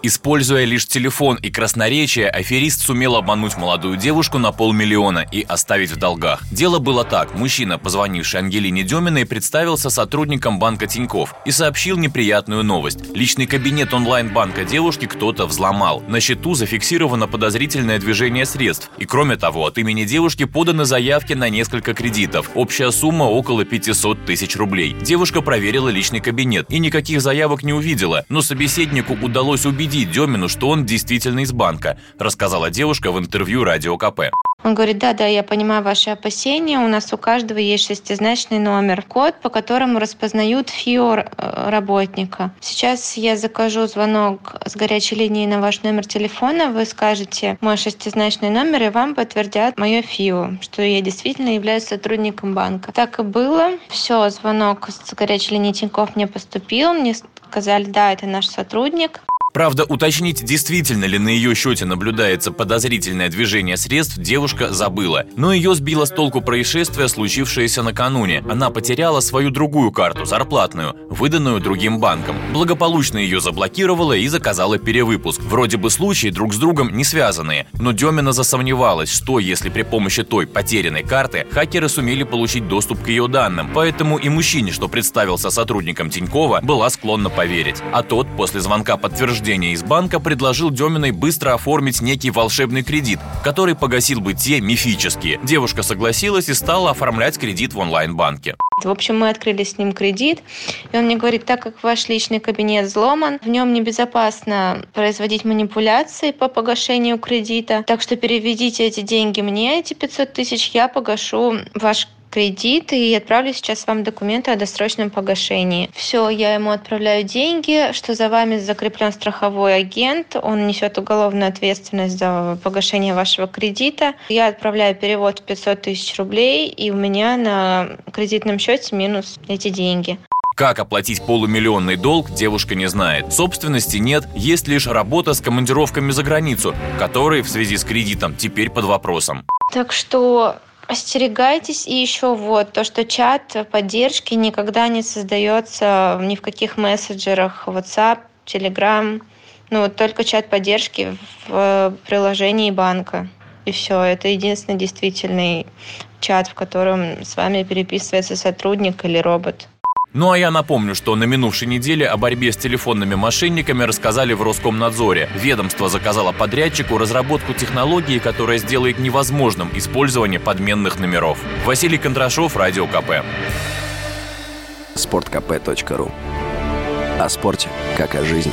Используя лишь телефон и красноречие, аферист сумел обмануть молодую девушку на полмиллиона и оставить в долгах. Дело было так. Мужчина, позвонивший Ангелине Деминой, представился сотрудником банка Тиньков и сообщил неприятную новость. Личный кабинет онлайн-банка девушки кто-то взломал. На счету зафиксировано подозрительное движение средств. И кроме того, от имени девушки поданы заявки на несколько кредитов. Общая сумма около 500 тысяч рублей. Девушка проверила личный кабинет и никаких заявок не увидела, но собеседнику удалось убить убедить Демину, что он действительно из банка, рассказала девушка в интервью Радио КП. Он говорит, да, да, я понимаю ваши опасения. У нас у каждого есть шестизначный номер, код, по которому распознают ФИО э, работника. Сейчас я закажу звонок с горячей линии на ваш номер телефона. Вы скажете мой шестизначный номер, и вам подтвердят мое ФИО, что я действительно являюсь сотрудником банка. Так и было. Все, звонок с горячей линии Тинькофф мне поступил. Мне сказали, да, это наш сотрудник. Правда, уточнить, действительно ли на ее счете наблюдается подозрительное движение средств, девушка забыла. Но ее сбило с толку происшествие, случившееся накануне. Она потеряла свою другую карту, зарплатную, выданную другим банком. Благополучно ее заблокировала и заказала перевыпуск. Вроде бы случаи друг с другом не связанные. Но Демина засомневалась, что если при помощи той потерянной карты хакеры сумели получить доступ к ее данным. Поэтому и мужчине, что представился сотрудником Тинькова, была склонна поверить. А тот после звонка подтверждения подтверждения из банка предложил Деминой быстро оформить некий волшебный кредит, который погасил бы те мифические. Девушка согласилась и стала оформлять кредит в онлайн-банке. В общем, мы открыли с ним кредит, и он мне говорит, так как ваш личный кабинет взломан, в нем небезопасно производить манипуляции по погашению кредита, так что переведите эти деньги мне, эти 500 тысяч, я погашу ваш кредит и отправлю сейчас вам документы о досрочном погашении. Все, я ему отправляю деньги, что за вами закреплен страховой агент, он несет уголовную ответственность за погашение вашего кредита. Я отправляю перевод в 500 тысяч рублей, и у меня на кредитном счете минус эти деньги. Как оплатить полумиллионный долг, девушка не знает. Собственности нет, есть лишь работа с командировками за границу, которые в связи с кредитом теперь под вопросом. Так что Остерегайтесь. И еще вот то, что чат поддержки никогда не создается ни в каких мессенджерах WhatsApp, Telegram. Ну, вот только чат поддержки в приложении банка. И все. Это единственный действительный чат, в котором с вами переписывается сотрудник или робот. Ну а я напомню, что на минувшей неделе о борьбе с телефонными мошенниками рассказали в Роскомнадзоре. Ведомство заказало подрядчику разработку технологии, которая сделает невозможным использование подменных номеров. Василий Кондрашов, Радио КП. Спорткп.ру О спорте, как о жизни.